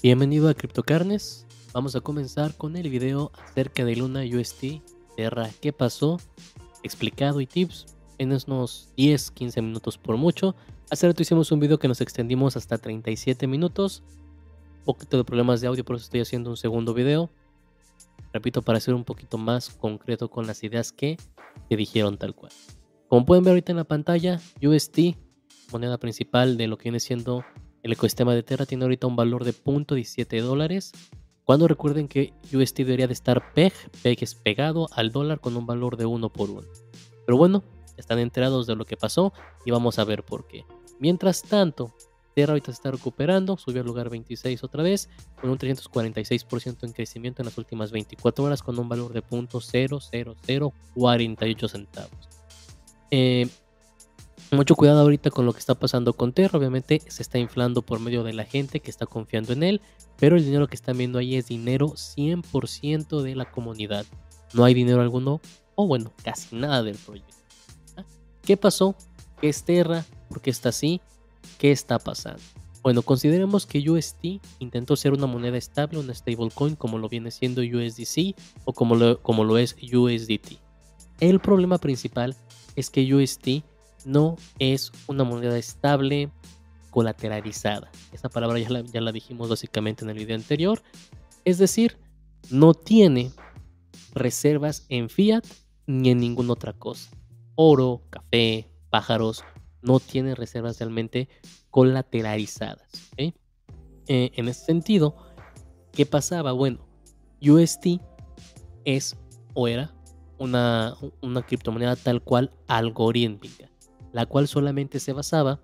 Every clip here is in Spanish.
Bienvenido a CryptoCarnes. Vamos a comenzar con el video acerca de Luna UST, Terra, qué pasó, explicado y tips en unos 10-15 minutos por mucho. Hace rato hicimos un video que nos extendimos hasta 37 minutos. Un poquito de problemas de audio, por eso estoy haciendo un segundo video. Repito, para ser un poquito más concreto con las ideas que te dijeron tal cual. Como pueden ver ahorita en la pantalla, UST, moneda principal de lo que viene siendo el ecosistema de Terra, tiene ahorita un valor de 0.17 dólares. Cuando recuerden que UST debería de estar PEG, PEG es pegado al dólar con un valor de 1 por 1. Pero bueno, están enterados de lo que pasó y vamos a ver por qué. Mientras tanto, Terra ahorita se está recuperando, subió al lugar 26 otra vez, con un 346% en crecimiento en las últimas 24 horas, con un valor de 0.00048 centavos. Eh, mucho cuidado ahorita con lo que está pasando con Terra, obviamente se está inflando por medio de la gente que está confiando en él, pero el dinero que están viendo ahí es dinero 100% de la comunidad. No hay dinero alguno, o bueno, casi nada del proyecto. ¿Ah? ¿Qué pasó? ¿Qué es Terra? ¿Por qué está así? ¿Qué está pasando? Bueno, consideremos que UST intentó ser una moneda estable, una stablecoin, como lo viene siendo USDC o como lo, como lo es USDT. El problema principal es que UST no es una moneda estable colateralizada. Esa palabra ya la, dijimos básicamente en el video anterior. Es decir, no tiene reservas en fiat ni en ninguna otra cosa. Oro, café, pájaros, no tiene reservas realmente colateralizadas. Eh, en ese sentido, ¿qué pasaba? Bueno, UST es o era una, una criptomoneda tal cual algorítmica, la cual solamente se basaba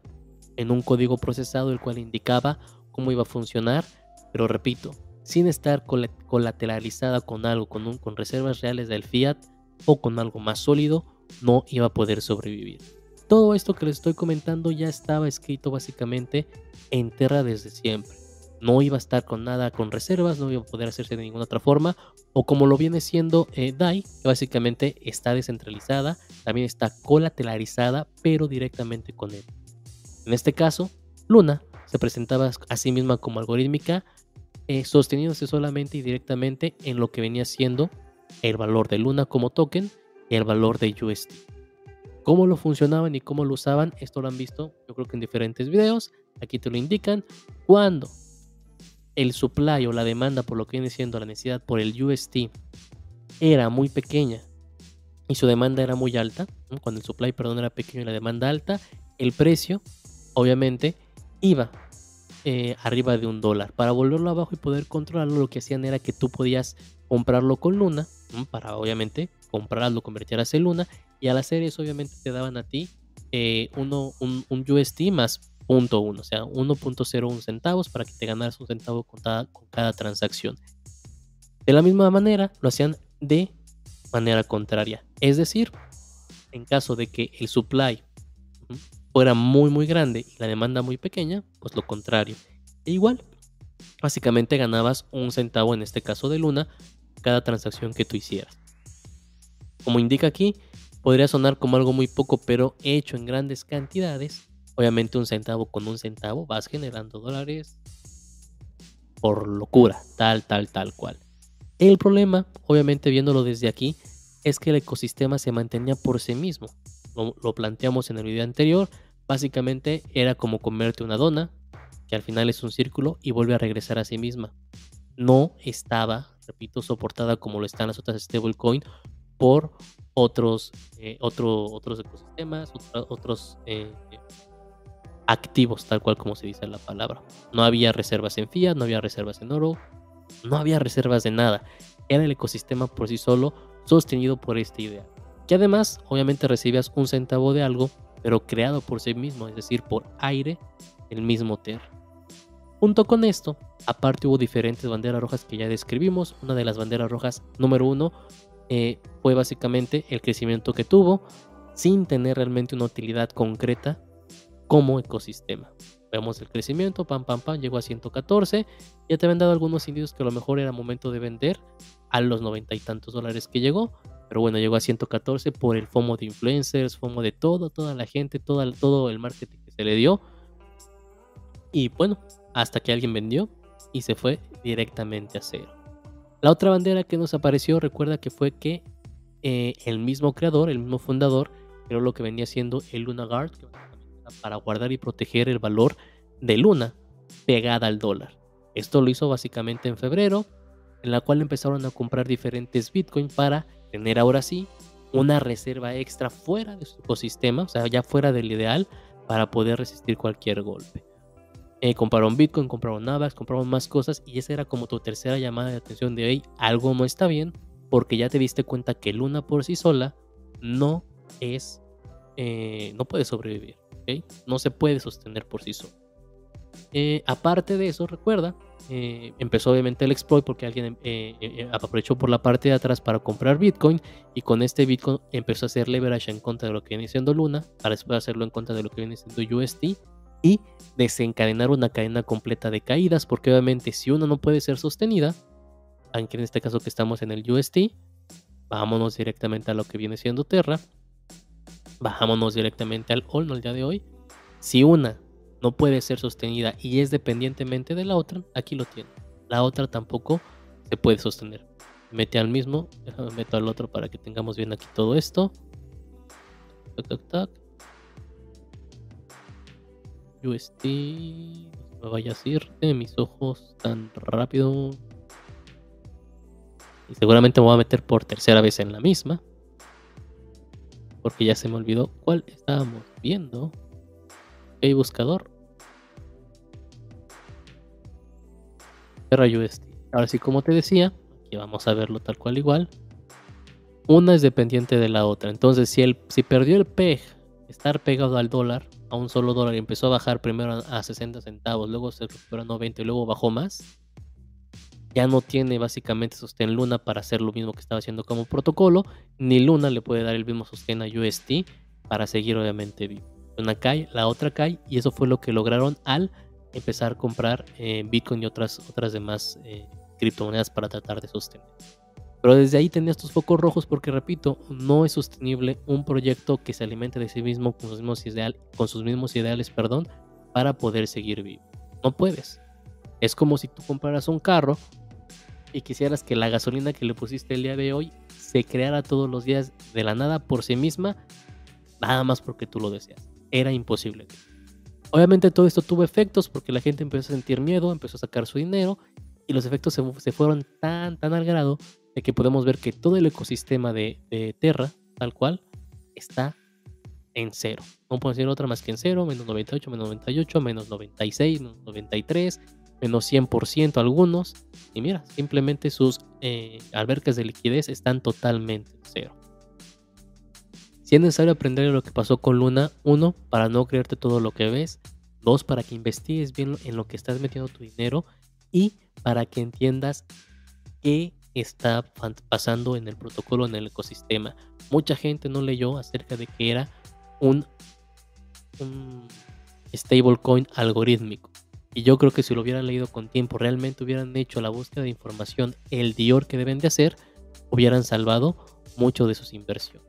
en un código procesado el cual indicaba cómo iba a funcionar, pero repito, sin estar colateralizada con algo, con, un, con reservas reales del fiat o con algo más sólido, no iba a poder sobrevivir. Todo esto que les estoy comentando ya estaba escrito básicamente en Terra desde siempre. No iba a estar con nada con reservas, no iba a poder hacerse de ninguna otra forma, o como lo viene siendo eh, DAI, que básicamente está descentralizada, también está colateralizada, pero directamente con él. En este caso, Luna se presentaba a sí misma como algorítmica, eh, sosteniéndose solamente y directamente en lo que venía siendo el valor de Luna como token y el valor de UST. Cómo lo funcionaban y cómo lo usaban, esto lo han visto yo creo que en diferentes videos. Aquí te lo indican. Cuando el supply o la demanda por lo que viene siendo la necesidad por el UST era muy pequeña y su demanda era muy alta, cuando el supply, perdón, era pequeño y la demanda alta, el precio, obviamente, iba eh, arriba de un dólar. Para volverlo abajo y poder controlarlo, lo que hacían era que tú podías comprarlo con Luna, para obviamente comprarlo, convertirlas en Luna, y al hacer eso obviamente te daban a ti eh, uno, un, un, UST más punto .1, o sea, 1.01 centavos para que te ganaras un centavo con cada, con cada transacción. De la misma manera, lo hacían de manera contraria. Es decir, en caso de que el supply fuera muy muy grande y la demanda muy pequeña, pues lo contrario. E igual, básicamente ganabas un centavo en este caso de Luna cada transacción que tú hicieras. Como indica aquí, podría sonar como algo muy poco, pero hecho en grandes cantidades, obviamente un centavo con un centavo vas generando dólares por locura, tal, tal, tal cual. El problema, obviamente viéndolo desde aquí, es que el ecosistema se mantenía por sí mismo. Lo, planteamos en el video anterior. Básicamente era como comerte una dona, que al final es un círculo y vuelve a regresar a sí misma. No estaba, repito, soportada como lo están las otras stablecoin por otros, eh, otros ecosistemas, otros eh, activos, tal cual como se dice en la palabra. No había reservas en fiat, no había reservas en oro, no había reservas de nada. Era el ecosistema por sí solo sostenido por esta idea. Que además, obviamente recibías un centavo de algo, pero creado por sí mismo, es decir, por aire, el mismo Ter. Junto con esto, aparte hubo diferentes banderas rojas que ya describimos. Una de las banderas rojas número uno eh, fue básicamente el crecimiento que tuvo sin tener realmente una utilidad concreta como ecosistema. Vemos el crecimiento, pam, pam, pam, llegó a 114. Ya te habían dado algunos indicios que a lo mejor era momento de vender a los noventa y tantos dólares que llegó. Pero bueno, llegó a 114 por el FOMO de influencers, FOMO de todo, toda la gente, todo, todo el marketing que se le dio. Y bueno, hasta que alguien vendió y se fue directamente a cero. La otra bandera que nos apareció, recuerda que fue que eh, el mismo creador, el mismo fundador, creó lo que venía siendo el Luna Guard, para guardar y proteger el valor de Luna pegada al dólar. Esto lo hizo básicamente en febrero, en la cual empezaron a comprar diferentes Bitcoin para tener ahora sí una reserva extra fuera de su ecosistema, o sea, ya fuera del ideal, para poder resistir cualquier golpe. Eh, compraron Bitcoin, compraron Navax, compraron más cosas y esa era como tu tercera llamada de atención de hoy. Algo no está bien porque ya te diste cuenta que Luna por sí sola no es, eh, no puede sobrevivir, no se puede sostener por sí sola. Eh, aparte de eso, recuerda, empezó obviamente el exploit porque alguien aprovechó por la parte de atrás para comprar Bitcoin y con este Bitcoin empezó a hacer leverage en contra de lo que viene siendo Luna para después hacerlo en contra de lo que viene siendo UST y desencadenar una cadena completa de caídas, porque obviamente si una no puede ser sostenida, aunque en este caso que estamos en el UST, vámonos directamente a lo que viene siendo Terra, bajámonos directamente al All, el día de hoy. Si una no puede ser sostenida y es dependientemente de la otra, aquí lo tiene. La otra tampoco se puede sostener. Mete al mismo, meto al otro para que tengamos bien aquí todo esto. Tac, tac, tac. UST. No me vaya a irte, mis ojos tan rápido. Y seguramente me voy a meter por tercera vez en la misma. Porque ya se me olvidó cuál estábamos viendo. Ok, buscador. Terra UST. Ahora sí, como te decía, aquí vamos a verlo tal cual igual. Una es dependiente de la otra. Entonces, si, el, si perdió el PEG, estar pegado al dólar, a un solo dólar y empezó a bajar primero a 60 centavos, luego se recuperó a 90 y luego bajó más, ya no tiene básicamente sostén Luna para hacer lo mismo que estaba haciendo como protocolo, ni Luna le puede dar el mismo sostén a UST para seguir obviamente vivo. Una cae, la otra cae y eso fue lo que lograron al empezar a comprar eh, Bitcoin y otras, otras demás eh, criptomonedas para tratar de sostener. Pero desde ahí tenía estos focos rojos porque, repito, no es sostenible un proyecto que se alimente de sí mismo con sus mismos, con sus mismos ideales perdón, para poder seguir vivo. No puedes. Es como si tú compraras un carro y quisieras que la gasolina que le pusiste el día de hoy se creara todos los días de la nada por sí misma, nada más porque tú lo deseas. Era imposible. Obviamente todo esto tuvo efectos porque la gente empezó a sentir miedo, empezó a sacar su dinero y los efectos se, fueron tan, tan al grado de que podemos ver que todo el ecosistema de, Terra, tal cual, está en cero. No puedo decir otra más que en cero, menos 98, menos 98, menos 96, menos 93, menos 100% algunos. Y mira, simplemente sus eh, albercas de liquidez están totalmente en cero. Si es necesario aprender lo que pasó con Luna, uno, para no creerte todo lo que ves, dos, para que investigues bien en lo que estás metiendo tu dinero y para que entiendas qué está pasando en el protocolo, en el ecosistema. Mucha gente no leyó acerca de que era un stablecoin algorítmico. Y yo creo que si lo hubieran leído con tiempo, realmente hubieran hecho la búsqueda de información, el Dior que deben de hacer, hubieran salvado mucho de sus inversiones.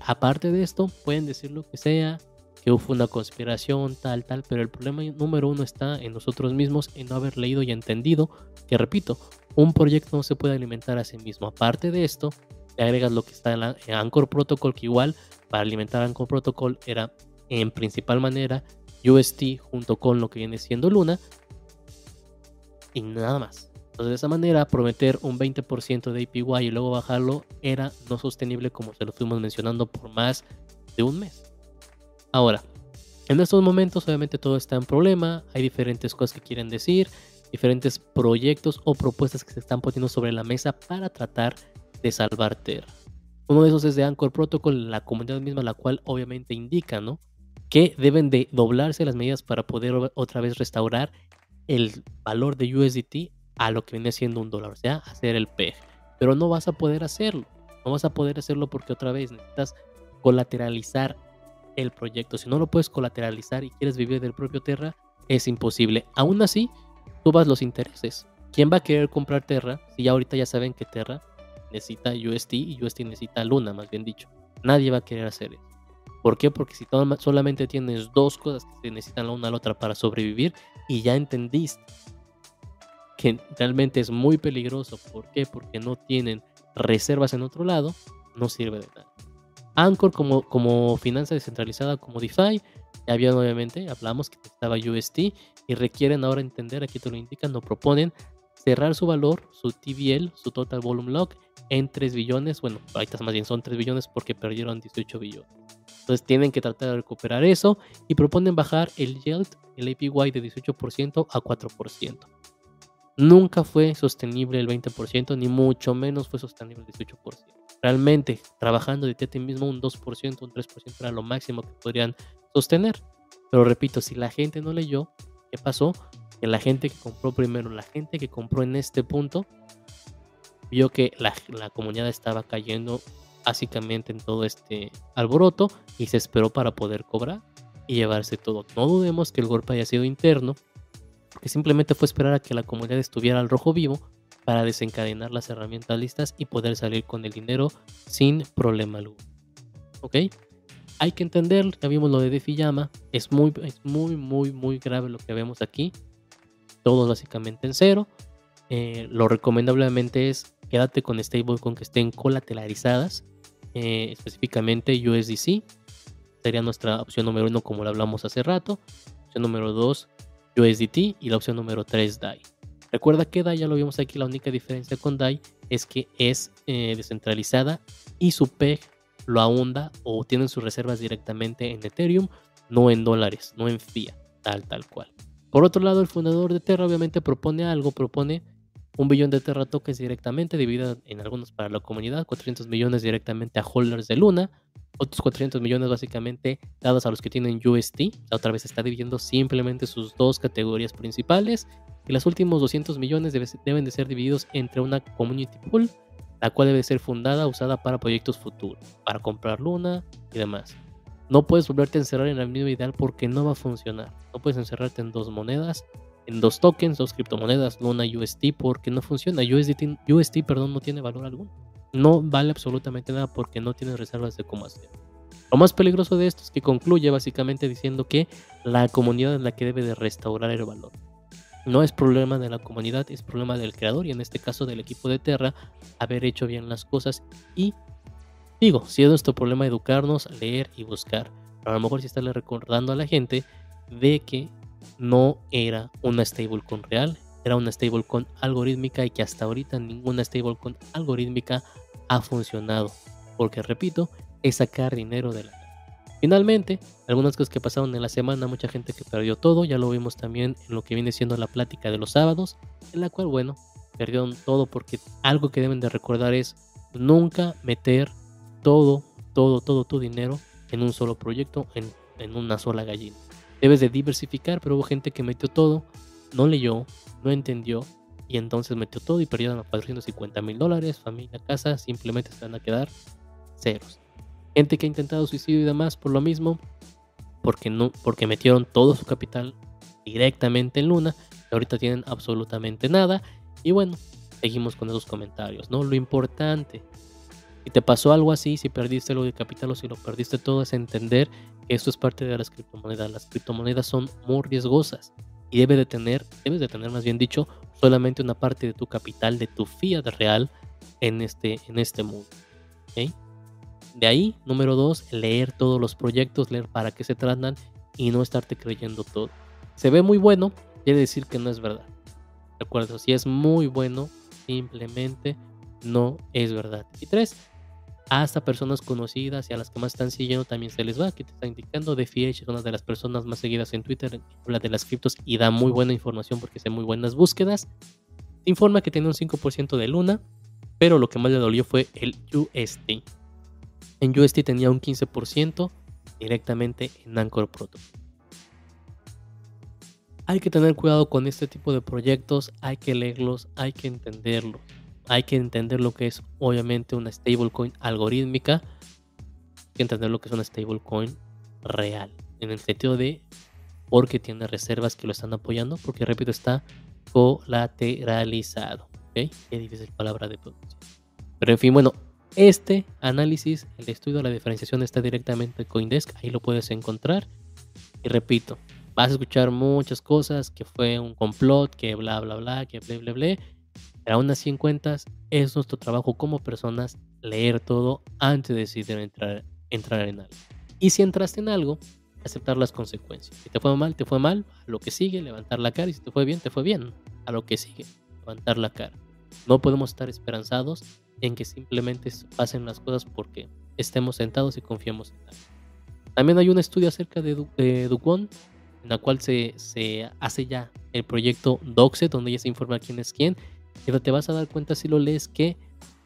Aparte de esto, pueden decir lo que sea, que hubo una conspiración, tal, tal, pero el problema número uno está en nosotros mismos, en no haber leído y entendido que, repito, un proyecto no se puede alimentar a sí mismo. Aparte de esto, le agregas lo que está en, la, Anchor Protocol, que igual para alimentar Anchor Protocol era en principal manera UST junto con lo que viene siendo Luna y nada más. Entonces de esa manera prometer un 20% de APY y luego bajarlo era no sostenible como se lo fuimos mencionando por más de un mes. Ahora, en estos momentos obviamente todo está en problema, hay diferentes cosas que quieren decir, diferentes proyectos o propuestas que se están poniendo sobre la mesa para tratar de salvar Terra. Uno de esos es de Anchor Protocol, la comunidad misma, la cual obviamente indica, ¿no? Que deben de doblarse las medidas para poder otra vez restaurar el valor de USDT a lo que viene siendo un dólar, o sea, hacer el PEG. Pero no vas a poder hacerlo. No vas a poder hacerlo porque otra vez necesitas colateralizar el proyecto. Si no lo puedes colateralizar y quieres vivir del propio Terra, es imposible. Aún así, subas los intereses. ¿Quién va a querer comprar Terra si ya ahorita ya saben que Terra necesita UST y UST necesita Luna, más bien dicho? Nadie va a querer hacer eso. ¿Por qué? Porque si solamente tienes dos cosas que se necesitan la una a la otra para sobrevivir y ya entendiste que realmente es muy peligroso. ¿Por qué? Porque no tienen reservas en otro lado, no sirve de nada. Anchor como, como finanza descentralizada, como DeFi, ya había obviamente, hablamos que estaba UST y requieren ahora entender, aquí te lo indican, no proponen cerrar su valor, su TVL, su Total Volume Lock, en 3 billones. Bueno, ahorita más bien son 3 billones porque perdieron 18 billones. Entonces tienen que tratar de recuperar eso y proponen bajar el yield, el APY de 18% a 4%. Nunca fue sostenible el 20%, ni mucho menos fue sostenible el 18%. Realmente, trabajando de ti mismo un 2%, un 3% era lo máximo que podrían sostener. Pero repito, si la gente no leyó, ¿qué pasó? Que la gente que compró primero, la gente que compró en este punto, vio que la, la comunidad estaba cayendo básicamente en todo este alboroto y se esperó para poder cobrar y llevarse todo. No dudemos que el golpe haya sido interno, porque simplemente fue esperar a que la comunidad estuviera al rojo vivo para desencadenar las herramientas listas y poder salir con el dinero sin problema alguno. ¿Ok? Hay que entender, ya vimos lo de DeFi Llama, es muy, es muy, muy, muy grave lo que vemos aquí. Todo básicamente en cero. Eh, lo recomendablemente es quédate con stablecoin que estén colateralizadas, eh, específicamente USDC. Sería nuestra opción número uno, como lo hablamos hace rato. Opción número dos, USDT. Y la opción número tres, DAI. Recuerda que DAI, ya lo vimos aquí, la única diferencia con DAI es que es eh, descentralizada y su PEG lo ahonda o tienen sus reservas directamente en Ethereum, no en dólares, no en fiat, tal, tal cual. Por otro lado, el fundador de Terra obviamente propone algo, propone un billón de Terra tokens directamente, dividido en algunos para la comunidad, 400 millones directamente a holders de Luna, otros 400 millones básicamente dados a los que tienen UST. La otra vez está dividiendo simplemente sus dos categorías principales. Y los últimos 200 millones deben de ser divididos entre una community pool, la cual debe ser fundada, usada para proyectos futuros, para comprar Luna y demás. No puedes volverte a encerrar en el mismo ideal porque no va a funcionar. No puedes encerrarte en dos monedas en dos tokens, dos criptomonedas, Luna UST, porque no funciona. USDT, UST perdón, no tiene valor alguno. No vale absolutamente nada porque no tiene reservas de hacer. Lo más peligroso de esto es que concluye básicamente diciendo que la comunidad es la que debe de restaurar el valor. No es problema de la comunidad, es problema del creador y en este caso del equipo de Terra haber hecho bien las cosas y digo, si es nuestro problema educarnos, leer y buscar. A lo mejor si estarle recordando a la gente de que no era una stablecoin real, era una stablecoin algorítmica y que hasta ahorita ninguna stablecoin algorítmica ha funcionado. Porque repito, es sacar dinero de la Finalmente, algunas cosas que pasaron en la semana, mucha gente que perdió todo, ya lo vimos también en lo que viene siendo la plática de los sábados, en la cual, bueno, perdieron todo porque algo que deben de recordar es nunca meter todo, todo, todo tu dinero en un solo proyecto, en, en una sola gallina. Debes de diversificar, pero hubo gente que metió todo, no leyó, no entendió y entonces metió todo y perdieron 450 mil dólares, familia, casa, simplemente se van a quedar ceros. Gente que ha intentado suicidio y demás por lo mismo, porque, no, porque metieron todo su capital directamente en Luna, ahorita tienen absolutamente nada y bueno, seguimos con esos comentarios, ¿no? Lo importante si te pasó algo así, si perdiste algo de capital o si lo perdiste todo, es entender que esto es parte de las criptomonedas. Las criptomonedas son muy riesgosas y debe de tener, debes de tener más bien dicho, solamente una parte de tu capital, de tu fiat real en este, en este mundo. De ahí, número dos, leer todos los proyectos, leer para qué se tratan y no estarte creyendo todo. Se ve muy bueno, quiere decir que no es verdad. Recuerdo, si es muy bueno, simplemente no es verdad. Y tres, hasta personas conocidas y a las que más están siguiendo también se les va. Aquí te está indicando. DeFiH es una de las personas más seguidas en Twitter, habla de las criptos y da muy buena información porque hace muy buenas búsquedas. Informa que tiene un 5% de Luna, pero lo que más le dolió fue el UST. En UST tenía un 15% directamente en Anchor Protocol. Hay que tener cuidado con este tipo de proyectos, hay que leerlos, hay que entenderlos hay que entender lo que es obviamente una stablecoin algorítmica, hay que entender lo que es una stablecoin real, en el sentido de porque tiene reservas que lo están apoyando, porque repito, está colateralizado. ¿okay? Qué difícil palabra de pronunciar. Pero en fin, bueno, este análisis, el estudio de la diferenciación está directamente en Coindesk, ahí lo puedes encontrar. Y repito, vas a escuchar muchas cosas, que fue un complot, que bla, bla, bla, que bla, bla, bla. Pero aún así en cuentas, es nuestro trabajo como personas leer todo antes de decidir entrar, entrar en algo. Y si entraste en algo, aceptar las consecuencias. Si te fue mal, te fue mal, a lo que sigue, levantar la cara. Y si te fue bien, te fue bien, a lo que sigue, levantar la cara. No podemos estar esperanzados en que simplemente pasen las cosas porque estemos sentados y confiemos en algo. También hay un estudio acerca de, du de Dukwon, en la cual se, se, hace ya el proyecto Doxe, donde ya se informa quién es quién. Pero te vas a dar cuenta si lo lees que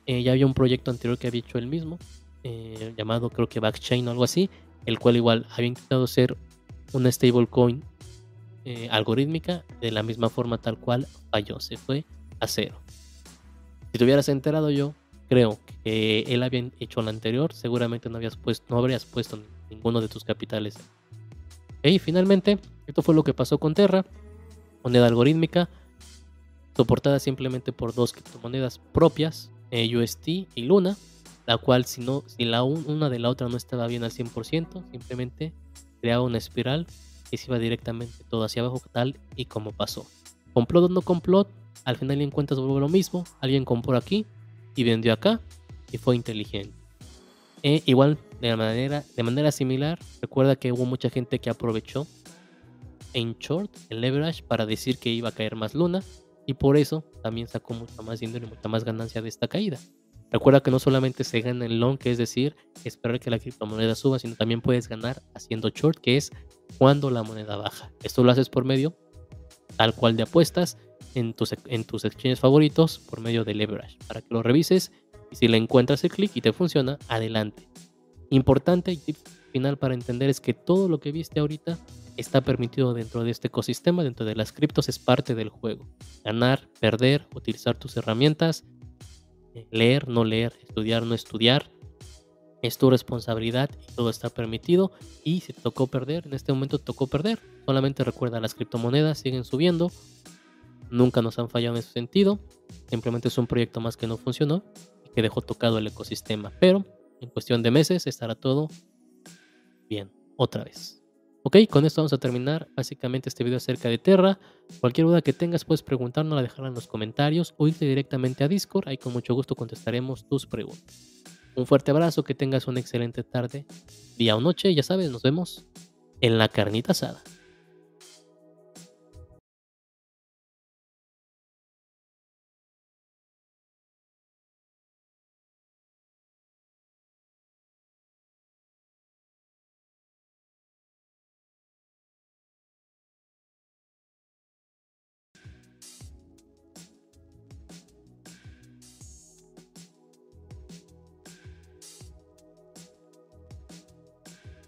eh, ya había un proyecto anterior que había hecho él mismo, eh, llamado creo que Backchain o algo así, el cual igual había intentado ser una stablecoin eh, algorítmica de la misma forma tal cual falló, se fue a cero. Si te hubieras enterado yo, creo que él había hecho lo anterior, seguramente no, habías puesto, no habrías puesto ninguno de tus capitales. Y finalmente, esto fue lo que pasó con Terra, moneda algorítmica, soportada simplemente por dos criptomonedas propias, eh, UST y Luna, la cual si, no, si la una de la otra no estaba bien al 100%, simplemente creaba una espiral que se iba directamente todo hacia abajo tal y como pasó. Complot o no complot, al final en cuentas vuelve lo mismo, alguien compró aquí y vendió acá y fue inteligente. E igual de manera, de manera similar, recuerda que hubo mucha gente que aprovechó en short el leverage para decir que iba a caer más luna y por eso también sacó mucha más dinero y mucha más ganancia de esta caída. Recuerda que no solamente se gana en long, que es decir, esperar que la criptomoneda suba, sino también puedes ganar haciendo short, que es cuando la moneda baja. Esto lo haces por medio tal cual de apuestas en tus, en tus exchanges favoritos por medio de leverage, para que lo revises y si le encuentras el clic y te funciona, adelante. Importante y tip final para entender es que todo lo que viste ahorita está permitido dentro de este ecosistema, dentro de las criptos es parte del juego. Ganar, perder, utilizar tus herramientas, eh, leer, no leer, estudiar, no estudiar. Es tu responsabilidad y todo está permitido. Y si te tocó perder, en este momento tocó perder. Solamente recuerda, las criptomonedas siguen subiendo. Nunca nos han fallado en ese sentido. Simplemente es un proyecto más que no funcionó y que dejó tocado el ecosistema. Pero en cuestión de meses estará todo bien, otra vez. Ok, con esto vamos a terminar básicamente este video acerca de Terra. Cualquier duda que tengas puedes preguntarnos, dejarla en los comentarios o irte directamente a Discord, ahí con mucho gusto contestaremos tus preguntas. Un fuerte abrazo, que tengas una excelente tarde, día o noche, ya sabes, nos vemos en la carnita asada.